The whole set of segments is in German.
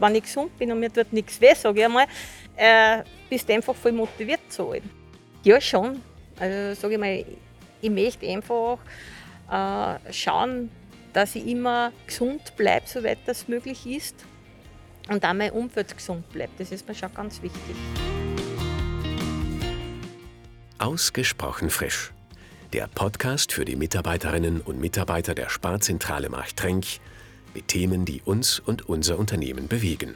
wenn ich gesund bin und mir tut nichts weh, sage ich einmal, äh, bist du einfach voll motiviert zu halten. Ja, schon. Also sage ich mal, ich möchte einfach äh, schauen, dass ich immer gesund bleibe, soweit das möglich ist. Und auch mein Umfeld gesund bleibt. Das ist mir schon ganz wichtig. Ausgesprochen frisch. Der Podcast für die Mitarbeiterinnen und Mitarbeiter der Sparzentrale Marchtrenk mit Themen, die uns und unser Unternehmen bewegen.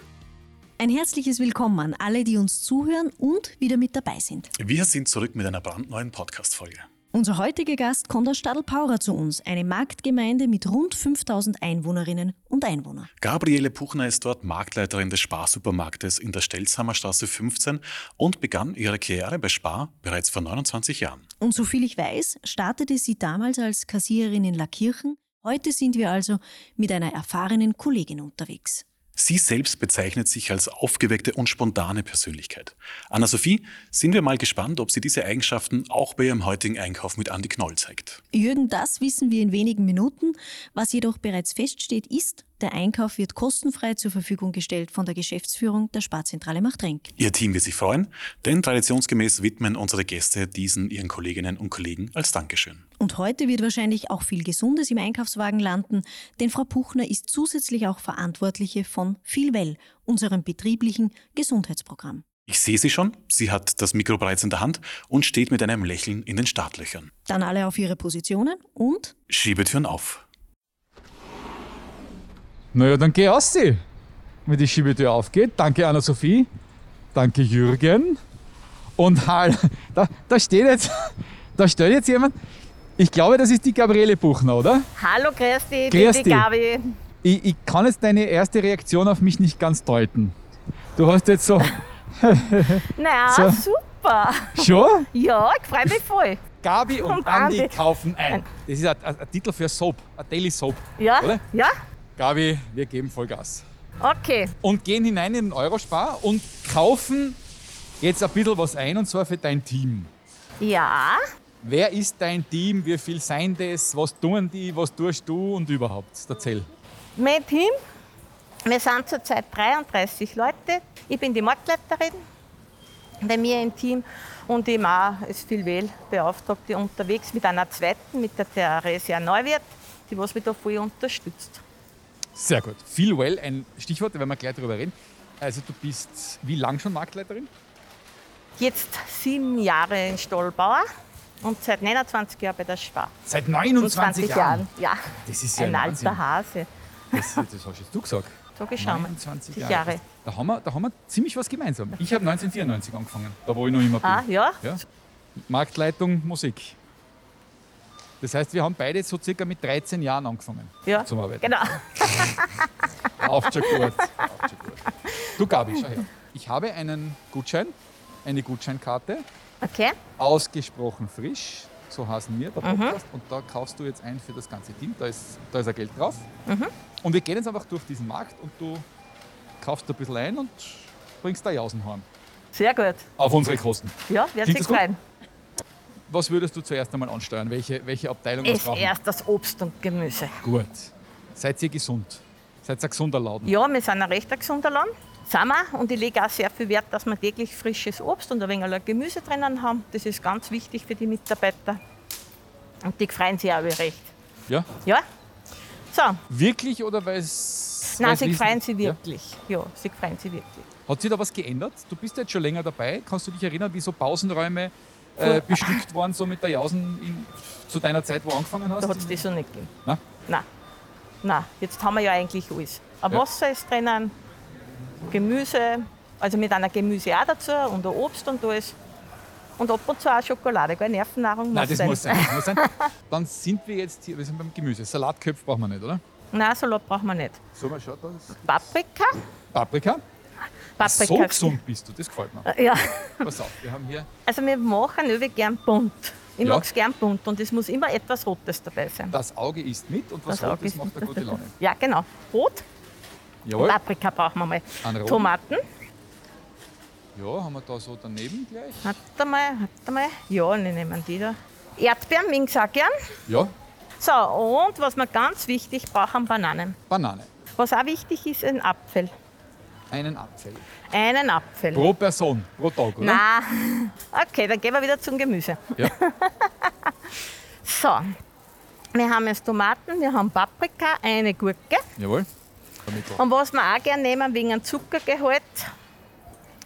Ein herzliches Willkommen an alle, die uns zuhören und wieder mit dabei sind. Wir sind zurück mit einer brandneuen Podcast-Folge. Unser heutiger Gast kommt aus Stadl-Paurer zu uns, eine Marktgemeinde mit rund 5000 Einwohnerinnen und Einwohnern. Gabriele Puchner ist dort Marktleiterin des Sparsupermarktes in der Stelzhammer Straße 15 und begann ihre Karriere bei Spar bereits vor 29 Jahren. Und soviel ich weiß, startete sie damals als Kassiererin in Lackirchen. Heute sind wir also mit einer erfahrenen Kollegin unterwegs. Sie selbst bezeichnet sich als aufgeweckte und spontane Persönlichkeit. Anna-Sophie, sind wir mal gespannt, ob sie diese Eigenschaften auch bei ihrem heutigen Einkauf mit Andi Knoll zeigt. Jürgen, das wissen wir in wenigen Minuten. Was jedoch bereits feststeht, ist, der Einkauf wird kostenfrei zur Verfügung gestellt von der Geschäftsführung der Sparzentrale Machtrenk. Ihr Team wird sich freuen, denn traditionsgemäß widmen unsere Gäste diesen ihren Kolleginnen und Kollegen als Dankeschön. Und heute wird wahrscheinlich auch viel Gesundes im Einkaufswagen landen, denn Frau Puchner ist zusätzlich auch Verantwortliche von Vielwell, unserem betrieblichen Gesundheitsprogramm. Ich sehe sie schon, sie hat das Mikro bereits in der Hand und steht mit einem Lächeln in den Startlöchern. Dann alle auf ihre Positionen und Schiebetüren auf. Naja, dann geh aus sie, wenn die Schiebetür aufgeht. Danke Anna-Sophie, danke Jürgen. Und halt, da, da steht jetzt, da steht jetzt jemand, ich glaube, das ist die Gabriele Buchner, oder? Hallo, dich, Grüß die. Gabi. Ich, ich kann jetzt deine erste Reaktion auf mich nicht ganz deuten. Du hast jetzt so, Naja, So. super. schon? Ja, ich freue mich voll. Gabi und, Und Andi, Andi. kaufen ein. Das ist ein, ein, ein Titel für Soap, ein Daily Soap. Ja? Oder? Ja? Gabi, wir geben Vollgas. Okay. Und gehen hinein in den Eurospar und kaufen jetzt ein bisschen was ein und zwar für dein Team. Ja, Wer ist dein Team? Wie viel sein das? Was tun die? Was tust du? Und überhaupt? Erzähl. mein Team, wir sind zurzeit 33 Leute. Ich bin die Marktleiterin bei mir im Team und ich mache als Vielwähl-Beauftragte unterwegs mit einer zweiten, mit der Theresia Neuwirth, die was mich da voll unterstützt. Sehr gut. Feel well, ein Stichwort, da werden wir gleich drüber reden. Also du bist wie lang schon Marktleiterin? Jetzt sieben Jahre in Stolbauer und seit 29 Jahren bei der Spar. Seit Und 29 Jahren. Ja, Das ist ja ein ein alter Hase. Das, das hast jetzt du gesagt. Sag ich schau mal. 29 Jahre. Jahre. Da haben, wir, da haben wir ziemlich was gemeinsam. Ich habe 1994 angefangen, da wo ich noch immer bin. Ah, ja? Ja. Marktleitung Musik. Das heißt, wir haben beide so circa mit 13 Jahren angefangen Ja, zum Arbeiten. genau. Auf gut. Du Gabi, schau her. Ich habe einen Gutschein, eine Gutscheinkarte, Okay, ausgesprochen frisch, so heißen wir, der Mhm. Podcast. Und da kaufst du jetzt ein für das ganze Team. Da ist, da ist ein Geld drauf. Mhm. Und wir gehen jetzt einfach durch diesen Markt und du kaufst ein bisschen ein und bringst da Jausen heim. sehr gut. Auf unsere Kosten. Ja, wird sich freuen. Was würdest du zuerst einmal ansteuern? Welche, welche Abteilung was brauchen? erst das Obst und Gemüse. Gut. Seid ihr gesund? Seid ihr gesunder Laden? Ja, wir sind ein recht gesunder Land. Sind wir. Und ich lege auch sehr viel Wert, dass wir täglich frisches Obst und ein wenig Gemüse drinnen haben. Das ist ganz wichtig für die Mitarbeiter. Und die freuen sich auch recht. Ja? Ja? So, Wirklich oder weil es. nein, sie freuen sich Ja? wirklich. Ja, sie freuen sich wirklich. Hat sich da was geändert? Du bist jetzt schon länger dabei. Kannst du dich erinnern, wie so Pausenräume äh, bestückt waren, so mit der Jausen in, zu deiner Zeit, wo du angefangen hast? Da hat es das so nicht gegeben. Nein? Nein. Nein, jetzt haben wir ja eigentlich alles. Ein Ja. Wasser ist drinnen, Gemüse, also mit einer Gemüse auch dazu und ein Obst und alles. Und ab und zu auch Schokolade, gell? Nervennahrung Nein, das sein. muss sein. Das muss sein. Dann sind wir jetzt hier, wir sind beim Gemüse. Salatköpfe brauchen wir nicht, oder? Nein, Salat brauchen wir nicht. So, mal schaut das. Paprika. Paprika. Paprika. So gesund bist du, das gefällt mir. Ja, Pass auf, wir haben hier also wir machen irgendwie gern bunt. Ich Ja. mag es gern bunt und es muss immer etwas Rotes dabei sein. das Auge isst mit und was Das Auge Rotes isst macht eine gute Laune. Ja, genau. Rot. Jawohl. Paprika brauchen wir mal. Tomaten. Ja, haben wir da so daneben gleich. Warte mal, warte mal. Ja, wir nehmen die da. Erdbeeren, Minx auch gern. Ja, So, und was wir ganz wichtig brauchen, Bananen. Banane. Was auch wichtig ist, ein Apfel. Einen Apfel. Einen Apfel. Pro Person, pro Tag, oder? Nein. Okay, dann gehen wir wieder zum Gemüse. Ja. So, wir haben jetzt Tomaten, wir haben Paprika, eine Gurke. Jawohl. Und was wir auch gerne nehmen wegen dem Zuckergehalt,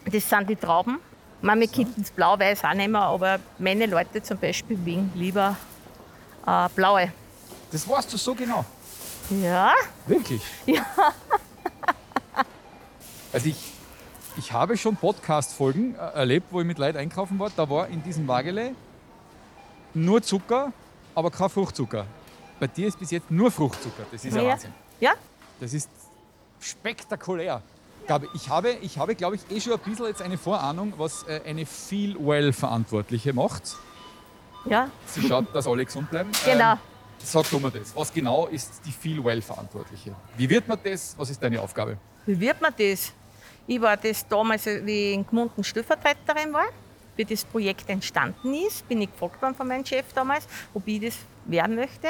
das sind die Trauben. Man, wir könnten es blau-weiß auch nehmen, aber meine Leute zum Beispiel wegen lieber äh, blaue. Das weißt du so genau. Ja, Wirklich? Ja. Also ich, ich habe schon Podcast-Folgen äh, erlebt, wo ich mit Leuten einkaufen war. Da war in diesem Wagele nur Zucker, aber kein Fruchtzucker. Bei dir ist bis jetzt nur Fruchtzucker. Das ist ja ja. Wahnsinn. ja, Das ist spektakulär. Ich habe, ich habe, glaube ich, eh schon ein bisschen jetzt eine Vorahnung, was äh, eine Feel-Well-Verantwortliche macht. ja, Sie schaut, dass alle gesund bleiben. genau. Ähm, sag du mir das. Was genau ist die Feel-Well-Verantwortliche? Wie wird man das? Was ist deine Aufgabe? Wie wird man das? Ich war das damals, wie ich in Gmunden Stellvertreterin war, wie das Projekt entstanden ist, bin ich gefragt worden von meinem Chef damals, ob ich das werden möchte.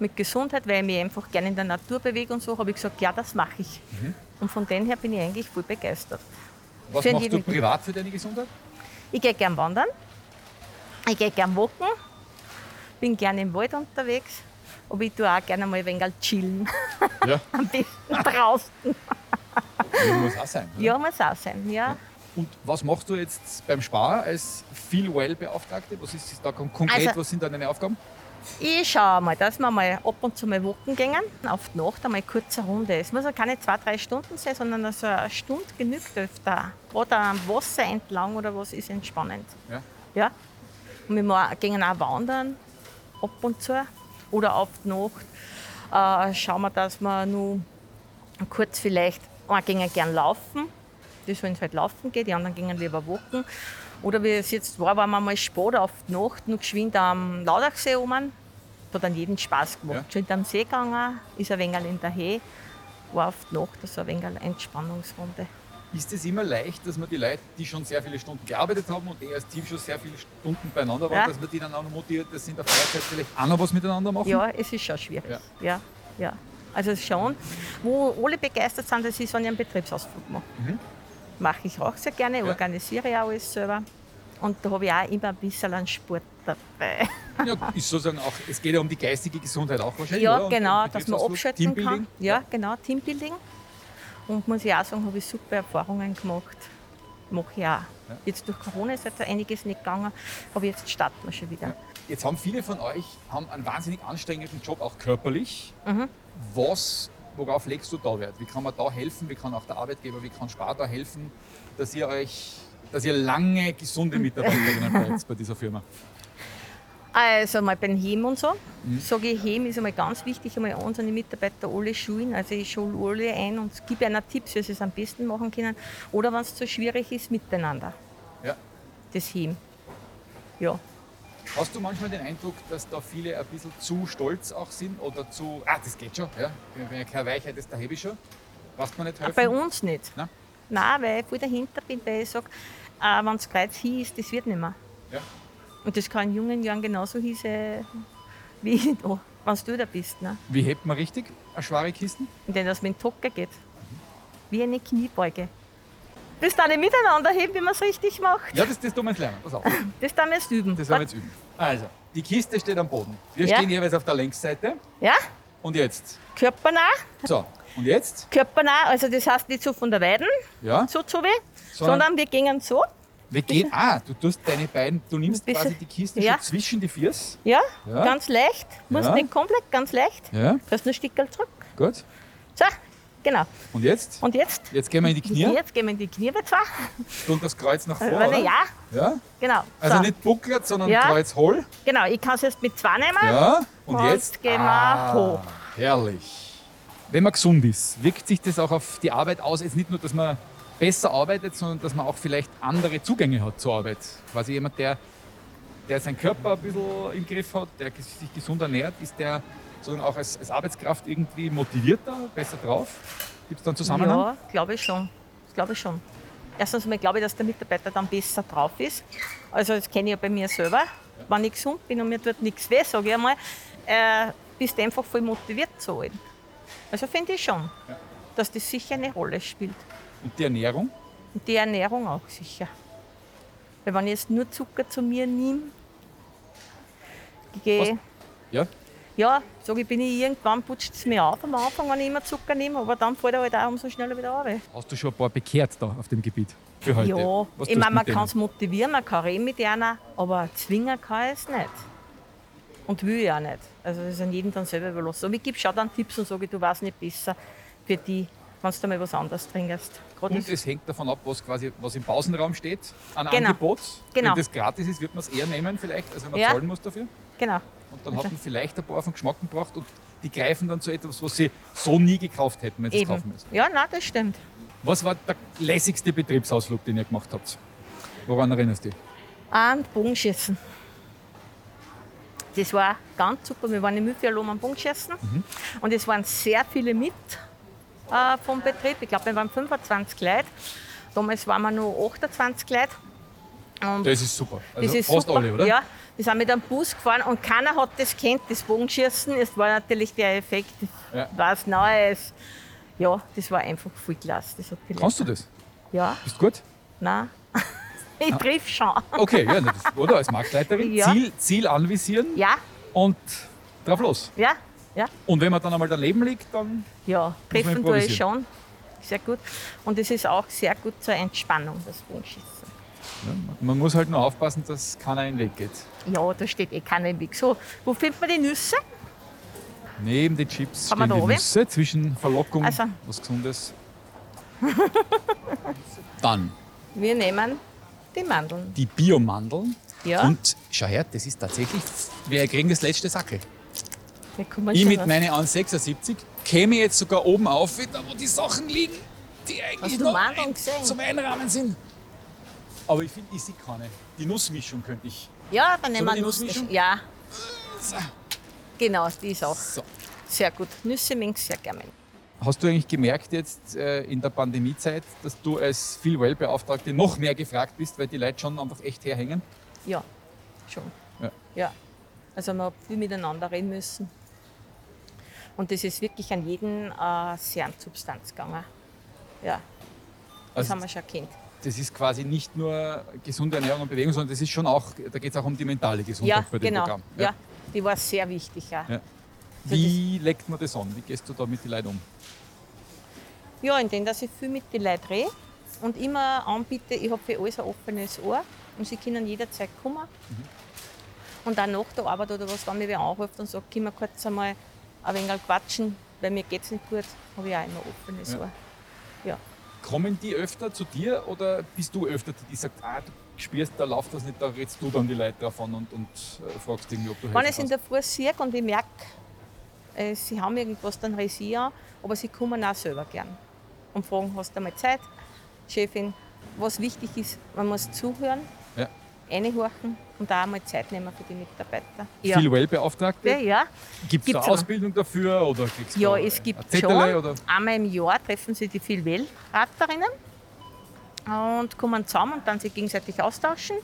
Mit Gesundheit, weil ich mich einfach gerne in der Natur bewege und so, habe ich gesagt, ja, das mache ich. Und von dem her bin ich eigentlich voll begeistert. Was Für machst du privat für deine Gesundheit? Ich gehe gern wandern, ich gehe gern walken, bin gerne im Wald unterwegs, aber ich tue auch gerne mal ein wenig chillen, Ja. am besten draußen. Muss auch sein. oder? Ja, muss auch sein, ja. Und was machst du jetzt beim Spar als Feel-Well-Beauftragte? Was ist da kon- konkret? Also- was sind da deine Aufgaben? Ich schaue mal, dass wir mal ab und zu mal walken gehen, auf die Nacht einmal eine kurze Runde. Es muss ja keine zwei, drei Stunden sein, sondern also eine Stunde genügt öfter. Gerade am Wasser entlang oder was ist entspannend. Ja. Ja. Und wir gehen auch wandern, ab und zu. Oder auf die Nacht äh, schauen wir, dass wir nur kurz vielleicht, eine gehen gern laufen, das wenn es halt laufen geht, die anderen gehen lieber walken. Oder wie es jetzt war, waren wir mal spät auf die Nacht, nur geschwind am Laudachsee oben. Das hat dann jeden Spaß gemacht. Ja. Geschwind am See gegangen, ist ein wenig in der Höhe, war auf die Nacht so ein wenig eine Entspannungsrunde. Ist es immer leicht, dass man die Leute, die schon sehr viele Stunden gearbeitet haben und die als Team schon sehr viele Stunden beieinander waren, Ja. dass man die dann auch noch motiviert, dass sie in der Freizeit vielleicht auch noch was miteinander machen? Ja, es ist schon schwierig. Ja. Ja, ja. Also schon. Wo alle begeistert sind, das ist, wenn ich einen Betriebsausflug mache. Mhm. Mache ich auch sehr gerne, organisiere ich auch alles selber. Und da habe ich auch immer ein bisschen an Sport dabei. Ja, ist sozusagen auch, es geht ja um die geistige Gesundheit auch wahrscheinlich. Ja, oder? Genau, dass man abschalten kann. Ja, genau, Teambuilding. Und muss ich auch sagen, habe ich super Erfahrungen gemacht. Mache ich auch. Jetzt durch Corona ist jetzt einiges nicht gegangen, aber jetzt starten wir schon wieder. Jetzt haben viele von euch haben einen wahnsinnig anstrengenden Job, auch körperlich. Mhm. Was, worauf legst du da Wert? Wie kann man da helfen? Wie kann auch der Arbeitgeber, wie kann Spar da helfen, dass ihr euch, dass ihr lange gesunde Mitarbeiterinnen bleibt bei dieser Firma? Also mal beim Heim und so. Mhm. Sage ich, Heim ist einmal ganz wichtig, einmal unsere Mitarbeiter alle schulen. Also ich schule alle ein und gebe ihnen Tipps, wie sie es am besten machen können. Oder wenn es zu schwierig ist, miteinander. Ja. Das Heim. Ja. Hast du manchmal den Eindruck, dass da viele ein bisschen zu stolz auch sind oder zu, ah, das geht schon, ja, wenn ich keine Weichheit ist, da hebe ich schon. Braucht man nicht helfen? Bei uns nicht. Nein? Nein, weil ich voll dahinter bin, weil ich sage, äh, wenn es Kreuz hier ist, das wird nicht mehr. Ja. Und das kann in jungen Jahren genauso hieße wie da, wenn du da bist. Ne? Wie hebt man richtig eine schwere Kisten? Indem das mit dem Tocker geht. Wie eine Kniebeuge. Das dann nicht miteinander heben, wie man es richtig macht. Ja, das, das tun wir jetzt lernen. Pass auf. Das dann wir jetzt üben. Das werden wir jetzt üben. Also, die Kiste steht am Boden. Wir Ja. stehen jeweils auf der Längsseite. Ja, Und jetzt? körpernah. So, und jetzt? Körpernah, also das heißt nicht so von der Weiden, Ja. so zu weh, Sondern- sondern wir gehen so. Wir gehen. Ah, du tust deine beiden, du nimmst Bisschen- quasi die Kiste Ja. schon zwischen die Füße. Ja, Ja. ganz leicht. Muss Ja. nicht komplett, ganz leicht. Ja, Du hast nur ein Stückchen zurück. gut. So, genau. Und jetzt? Und jetzt? Jetzt gehen wir in die Knie Jetzt gehen wir in die Knie bei zwei. und das Kreuz nach Also, vorne. ja, ja. genau. Also so. nicht buckelt, sondern Ja. Kreuz hohl. Genau, ich kann es jetzt mit zwei nehmen. Ja. Und, Und jetzt? gehen wir ah, hoch. Herrlich. Wenn man gesund ist, wirkt sich das auch auf die Arbeit aus? Jetzt nicht nur, dass man besser arbeitet, sondern dass man auch vielleicht andere Zugänge hat zur Arbeit. Quasi jemand, der, der seinen Körper ein bisschen im Griff hat, der sich gesund ernährt, ist der sozusagen auch als, als Arbeitskraft irgendwie motivierter, besser drauf? Gibt es da einen Zusammenhang? Ja, glaube ich schon. Glaube ich schon. Erstens mal glaube ich, dass der Mitarbeiter dann besser drauf ist. Also das kenne ich ja bei mir selber. Wenn ich gesund bin und mir tut nichts weh, sage ich einmal, äh, bist du einfach voll motiviert zu arbeiten. Also finde ich schon, dass das sicher eine Rolle spielt. Und die Ernährung? Und die Ernährung auch sicher. Weil wenn ich jetzt nur Zucker zu mir nehme, gehe, Ja? ja, sage ich, bin ich irgendwann putscht es mir auf am Anfang, wenn ich immer Zucker nehme, aber dann fällt er halt auch umso schneller wieder runter. Hast du schon ein paar bekehrt da auf dem Gebiet für heute? Ja, Was ich meine, man kann es motivieren, man kann reden mit einer, aber zwingen kann ich es nicht. Und will ich auch nicht. Also das ist an jedem dann selber überlassen. Aber ich gebe schon dann Tipps und sage, du weißt nicht besser für die, wenn du mal was anderes trinkst. Gerade Und es hängt davon ab, was quasi was im Pausenraum steht an Genau. Angebot. Genau. Wenn das gratis ist, wird man es eher nehmen vielleicht, als wenn man Ja. zahlen muss dafür. genau. Und dann hat man vielleicht ein paar auf den Geschmack gebracht und die greifen dann zu etwas, was sie so nie gekauft hätten, wenn sie es kaufen müssen. Ja, nein, das stimmt. Was war der lässigste Betriebsausflug, den ihr gemacht habt? Woran erinnerst du dich? Und Bogenschießen. Das war ganz super. Wir waren im Müllfjall am Bogenschießen. Und es waren sehr viele mit äh, vom Betrieb. Ich glaube, wir waren 25 Leute. Damals waren wir nur 28 Leute. Und Das ist super. Also das ist fast super. alle, oder? Ja, wir sind mit einem Bus gefahren und keiner hat das kennt, das Bogenschießen. Es war natürlich der Effekt, Ja. was Neues. Ja, das war einfach voll klasse. Das hat Kannst du das? Ja, Bist du gut? nein. ich triff schon. Okay, ja, das, oder? Als Marktleiterin. Ja. Ziel, Ziel anvisieren Ja, und drauf los. ja, ja. Und wenn man dann einmal daneben liegt, dann Ja, treffen tue ich schon. Sehr gut. Und es ist auch sehr gut zur Entspannung, das Bogenschießen. ja, man muss halt nur aufpassen, dass keiner in den Weg geht. Ja, da steht eh keiner im Weg. So, wo findet man die Nüsse? Neben den Chips Kann stehen da die oben? Nüsse zwischen Verlockung, Also. was Gesundes. dann Wir nehmen die Mandeln. die Biomandeln. Ja, Und schau her, das ist tatsächlich, wir kriegen das letzte Sackel. Ich mit meinen 1,76 käme jetzt sogar oben auf, da wo die Sachen liegen, die eigentlich noch ein- zum Einrahmen sind. Aber ich finde, ich sehe keine. Die Nussmischung könnte ich. Ja, dann nehmen wir die. Nussmischung? Ja, So. genau, die ist auch So. sehr gut. Nüsse mengen sehr gerne. Hast du eigentlich gemerkt jetzt äh, in der Pandemiezeit, dass du als Phil Well-Beauftragte noch mehr gefragt bist, weil die Leute schon einfach echt herhängen? Ja, schon. Ja. ja. Also man hat viel miteinander reden müssen. Und das ist wirklich an jeden äh, sehr an Substanz gegangen. Ja, das Also haben wir schon kennt. das ist quasi nicht nur gesunde Ernährung und Bewegung, sondern das ist schon auch, da geht es auch um die mentale Gesundheit Ja, bei dem genau. Programm. Ja. die war sehr wichtig. Ja. Ja. Wie legt man das an? Wie gehst du da mit den Leuten um? Ja, indem dass ich viel mit den Leuten rede und immer anbiete, ich habe für alles ein offenes Ohr und sie können jederzeit kommen. Und auch nach der Arbeit oder was, wenn mich wer anruft und sagt, können wir kurz einmal ein wenig quatschen, weil mir geht es nicht gut, habe ich auch immer offenes Ja. Ohr. Ja. Kommen die öfter zu dir oder bist du öfter die, die sagt, ah, du spürst, da läuft das nicht, da redest du dann die Leute davon und, und äh, fragst irgendwie, ob du Wenn ich es in der Früh sehe und ich merke, äh, sie haben irgendwas, dann rede ich an, aber sie kommen auch selber gern und fragen, hast du mal Zeit? Chefin, was wichtig ist, man muss zuhören, Ja. reinhorchen und auch mal Zeit nehmen für die Mitarbeiter. Phil Well-Beauftragte? Ja, ja. Gibt es eine aber. Ausbildung dafür oder ja es gibt Zettel schon. Oder? Einmal im Jahr treffen sich die Vielwählraterinnen und kommen zusammen und dann sich gegenseitig austauschen.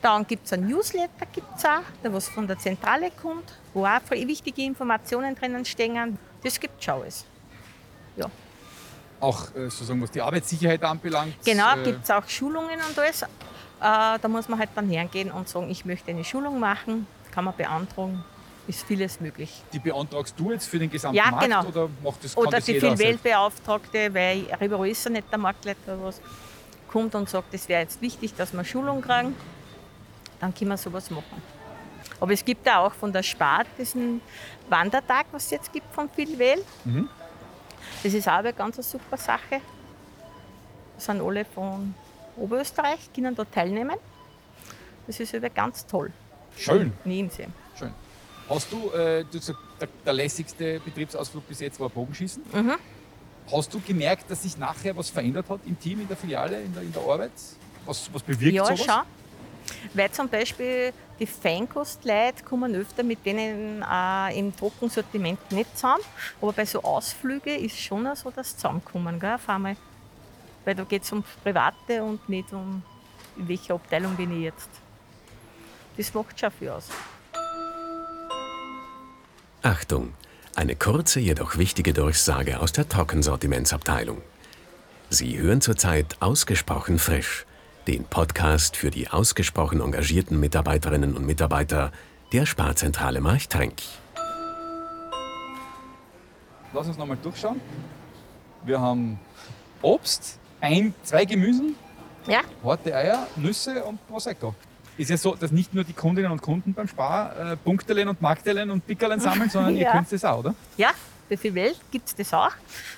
Dann gibt es ein Newsletter, gibt's auch, der was von der Zentrale kommt, wo auch wichtige Informationen drinnen stehen. Das gibt schon alles. Auch äh, sozusagen, was die Arbeitssicherheit anbelangt. Genau, äh, gibt es auch Schulungen und alles. Äh, da muss man halt dann hergehen und sagen, ich möchte eine Schulung machen, kann man beantragen, ist vieles möglich. Die beantragst du jetzt für den gesamten Ja, Markt genau. oder macht das, Oder das die? Vielwählbeauftragte, weil Ribero ist ja nicht der Marktleiter oder was, kommt und sagt, es wäre jetzt wichtig, dass wir Schulung kriegen, dann können wir sowas machen. Aber es gibt auch von der Spart diesen Wandertag, was es jetzt gibt von Vielwähl. Mhm. Das ist auch eine ganz super Sache. Da sind alle von Oberösterreich, können da teilnehmen. Das ist über ganz toll. Schön, Niemsee. schön. Hast du, äh, du der, der lässigste Betriebsausflug bis jetzt war Bogenschießen. Mhm. Hast du gemerkt, dass sich nachher was verändert hat im Team, in der Filiale, in der, in der Arbeit? Was, was bewirkt Ja, sowas? schon. Weil zum Beispiel die Feinkostleute kommen öfter mit denen äh, im Trockensortiment nicht zusammen. Aber bei so Ausflügen ist schon so, dass sie zusammenkommen, gell, auf einmal. Weil da geht es ums Private und nicht um, in welcher Abteilung bin ich jetzt. Das macht schon viel aus. Achtung! Eine kurze, jedoch wichtige Durchsage aus der Trockensortimentsabteilung. Sie hören zurzeit Ausgesprochen frisch, den Podcast für die ausgesprochen engagierten Mitarbeiterinnen und Mitarbeiter der Sparzentrale Marchtrenk. Lass uns nochmal durchschauen. Wir haben Obst, ein, zwei Gemüsen, Ja, harte Eier, Nüsse und Prosecco. Ist ja so, dass nicht nur die Kundinnen und Kunden beim Spar äh, Punktelen und Marktelen und Pickerlen sammeln, sondern ihr Ja. könnt das auch, oder? ja, bei viel Welt gibt es das auch.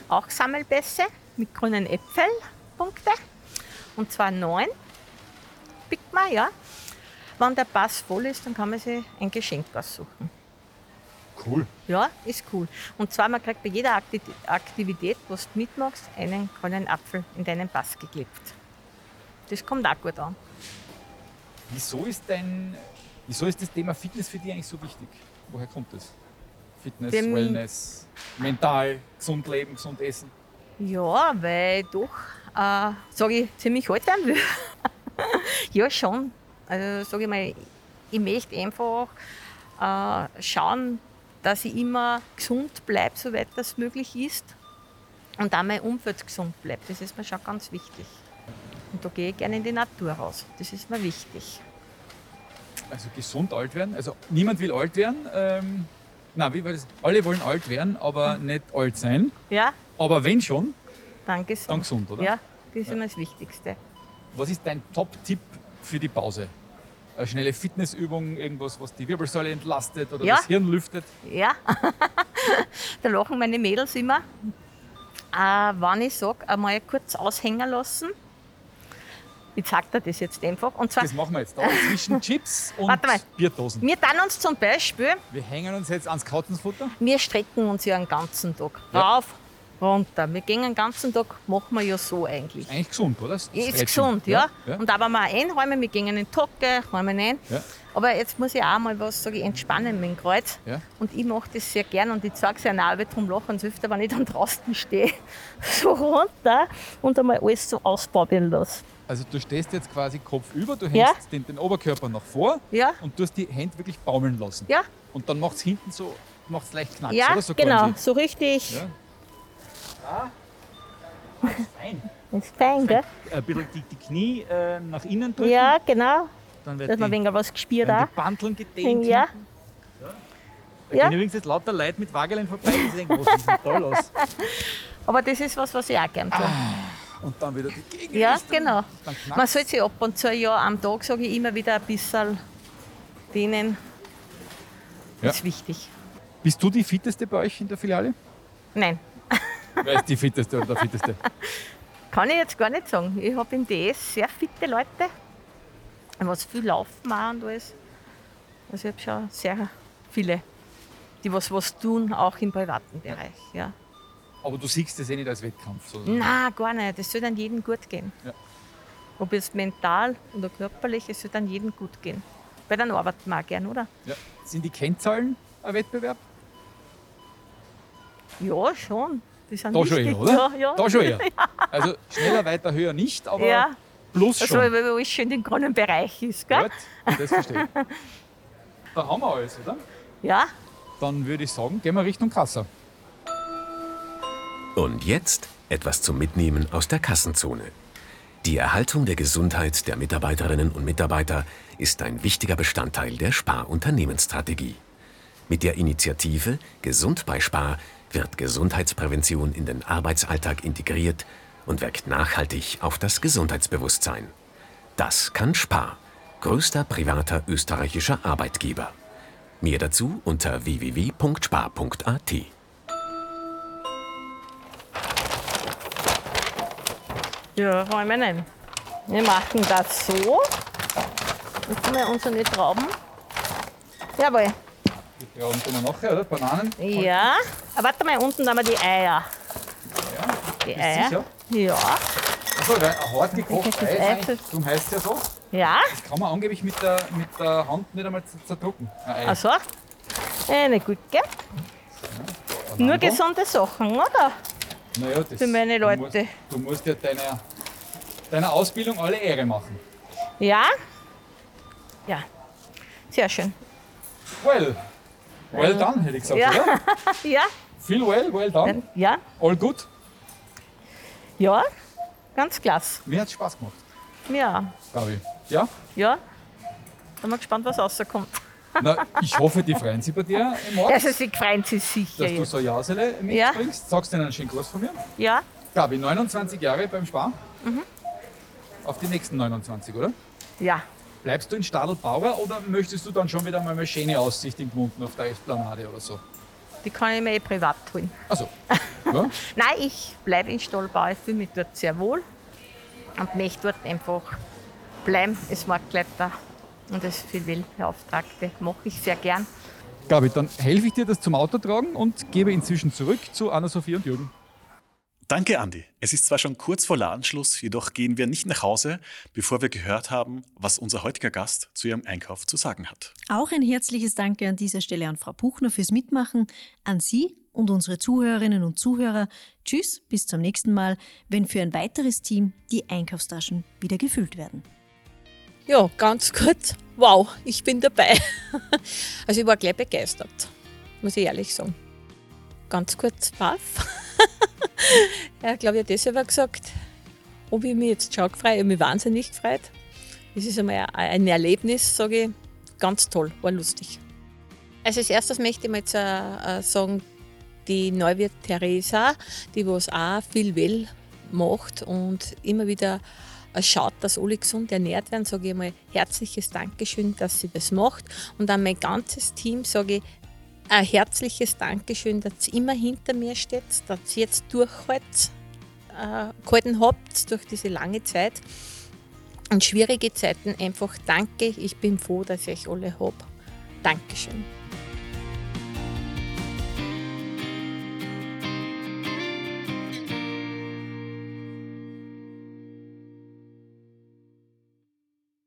Auch Sammelbässe mit grünen Äpfeln, Punkte. Und zwar neun pickt man, ja. Wenn der Pass voll ist, dann kann man sich ein Geschenk aussuchen. Cool. Ja, ist cool. Und zwar, man kriegt bei jeder Akti- Aktivität, was du mitmachst, einen grünen Apfel in deinen Pass geklebt. Das kommt auch gut an. Wieso ist dein, wieso ist das Thema Fitness für dich eigentlich so wichtig? Woher kommt das? Fitness, Dem- Wellness, mental, gesund leben, gesund essen. Ja, weil doch, äh, sage ich, ziemlich alt werden will. ja, schon. Also, sage ich mal, ich möchte einfach äh, schauen, dass ich immer gesund bleibe, soweit das möglich ist. Und auch mein Umfeld gesund bleibt. Das ist mir schon ganz wichtig. Und da gehe ich gerne in die Natur raus. Das ist mir wichtig. Also gesund alt werden. Also niemand will alt werden. Ähm, na, wie war das? Alle wollen alt werden, aber nicht alt sein. Ja, Aber wenn schon, danke. so. dann gesund, oder? Ja, das ist immer das Wichtigste. Was ist dein Top-Tipp für die Pause? Eine schnelle Fitnessübung, irgendwas, was die Wirbelsäule entlastet oder Ja. das Hirn lüftet? Ja, da lachen meine Mädels immer. Äh, wenn ich sage, einmal kurz aushängen lassen. Ich zeig dir das jetzt einfach. Und zwar, Das machen wir jetzt da zwischen Chips und Warte mal. Bierdosen. wir tun uns zum Beispiel, Wir hängen uns jetzt ans Katzensfutter. wir strecken uns ja den ganzen Tag. Ja. Rauf, runter. Wir gehen den ganzen Tag, machen wir ja so eigentlich. Eigentlich gesund, oder? Das Ist gesund, ja. ja. Und auch wenn wir einräumen, wir gehen in den Tocke, räumen ein. Ja. Aber jetzt muss ich auch mal was sag ich, entspannen mit dem Kreuz. Ja. Und ich mache das sehr gern und ich zeige es ja auch, weil drum lachen sie öfter, wenn ich dann draußen stehe. So runter und einmal alles so ausbauen lasse. Also du stehst jetzt quasi kopfüber, du hängst Ja. den, den Oberkörper nach vor Ja. und du hast die Hände wirklich baumeln lassen. Ja, Und dann macht es hinten so, macht's leicht knacks, ja oder? So genau, quasi. so richtig. Ja. Fein. Ist fein, gell? ein bisschen die, die Knie äh, nach innen drücken. Ja, genau. Dann wird Dass man weniger was gespürt werden auch. die Bandeln gedehnt. Ja. hinten. Da Ja. gehen übrigens jetzt lauter Leute mit Wageln vorbei, die denken, was sieht denn toll aus. Aber das ist was, was ich auch gern tue. Und dann wieder die Gegenrichtung. ja, genau. Man knackt's. soll sich ab und zu ja am Tag, sage ich, immer wieder ein bisschen dehnen. Ja. Das ist wichtig. Bist du die fitteste bei euch in der Filiale? Nein, Wer ist die fitteste oder der fitteste? kann ich jetzt gar nicht sagen. Ich habe im DS sehr fitte Leute, was viel laufen auch und alles. Also ich habe schon sehr viele, die was, was tun, auch im privaten Bereich. Ja. Aber du siehst das eh nicht als Wettkampf. So. Na, gar nicht. Es soll dann jedem gut gehen. Ja. Ob es mental oder körperlich, es soll dann jedem gut gehen. Weil dann arbeitet man auch gern, oder? Ja. Sind die Kennzahlen ein Wettbewerb? Ja, schon. Sind Da schon eher, oder? Ja, ja. Da schon eher. Also schneller, weiter, höher nicht, aber Ja, plus also schon. weil alles schön im grünen Bereich ist, gell? Gut, das verstehe ich. Da haben wir alles, oder? Ja, Dann würde ich sagen, gehen wir Richtung Kassa. Und jetzt etwas zum Mitnehmen aus der Kassenzone. Die Erhaltung der Gesundheit der Mitarbeiterinnen und Mitarbeiter ist ein wichtiger Bestandteil der Spar-Unternehmensstrategie. Mit der Initiative Gesund bei Spar wird Gesundheitsprävention in den Arbeitsalltag integriert und wirkt nachhaltig auf das Gesundheitsbewusstsein. Das kann Spar, größter privater österreichischer Arbeitgeber. Mehr dazu unter www.spar.at. ja, räumen ein. Wir machen das so. Haben wir unsere Trauben. Jawohl. Ja, und dann nachher, oder? Bananen? Ja. Aber warte mal, unten haben wir die Eier. Die Bist Eier. sicher? Ja. Achso, weil ein hart gekochtes Das Ei darum heißt es ja so. Ja. Das kann man angeblich mit der, mit der Hand nicht einmal zerdrücken. Ein Ei. Also. Eine gute. Bananen Nur gesunde Sachen, oder? Naja, das, für meine Du Leute. musst, du musst ja deiner, deiner Ausbildung alle Ehre machen. Ja. Ja. Sehr schön. Well. Well done, hätte ich gesagt, Ja. oder? Ja. Feel well, well done. Ja. All good. Ja. Ganz klasse. Mir hat es Spaß gemacht, Ja, ich. Ja? ja. Bin mal gespannt, was rauskommt. Na, ich hoffe, die freuen sich bei dir im Ort, Also, sie freuen sich sicher. dass du so Jasele Ja. mitbringst. Sagst du ihnen einen schönen Gruß von mir? Ja, Gabi, 29 Jahre beim Spar. Mhm. Auf die nächsten 29, oder? ja. Bleibst du in Stadelbauer oder möchtest du dann schon wieder mal eine schöne Aussicht in Gmunden auf der Esplanade oder so? Die kann ich mir eh privat holen. Also, ja? Nein, ich bleibe in Stallbau. Ich fühle mich dort sehr wohl und möchte dort einfach bleiben als Marktleiter. Und als Vielbeauftragte mache ich sehr gern. Gabi, dann helfe ich dir das zum Auto tragen und gebe inzwischen zurück zu Anna-Sophie und Jürgen. Danke, Andi. Es ist zwar schon kurz vor Ladenschluss, jedoch gehen wir nicht nach Hause, bevor wir gehört haben, was unser heutiger Gast zu ihrem Einkauf zu sagen hat. Auch ein herzliches Danke an dieser Stelle an Frau Buchner fürs Mitmachen, an Sie und unsere Zuhörerinnen und Zuhörer. Tschüss, bis zum nächsten Mal, wenn für ein weiteres Team die Einkaufstaschen wieder gefüllt werden. Ja, ganz gut. Wow, ich bin dabei. Also ich war gleich begeistert, muss ich ehrlich sagen. Ganz kurz, baff. ja, glaube ich, hat das selber gesagt, ob ich mich jetzt schon gefreut, ich habe mich wahnsinnig gefreut. Das ist einmal ein Erlebnis, sage ich, ganz toll, war lustig. Also als erstes möchte ich mal jetzt, äh, sagen, die Neuwirt Theresa, die was auch viel will macht und immer wieder äh, schaut, dass alle gesund ernährt werden, sage ich mal herzliches Dankeschön, dass sie das macht. Und an mein ganzes Team sage ich ein herzliches Dankeschön, dass ihr immer hinter mir steht, dass ihr jetzt durchhalt, äh, habt durch diese lange Zeit. Und schwierige Zeiten einfach danke. Ich bin froh, dass ich euch alle habe. Dankeschön.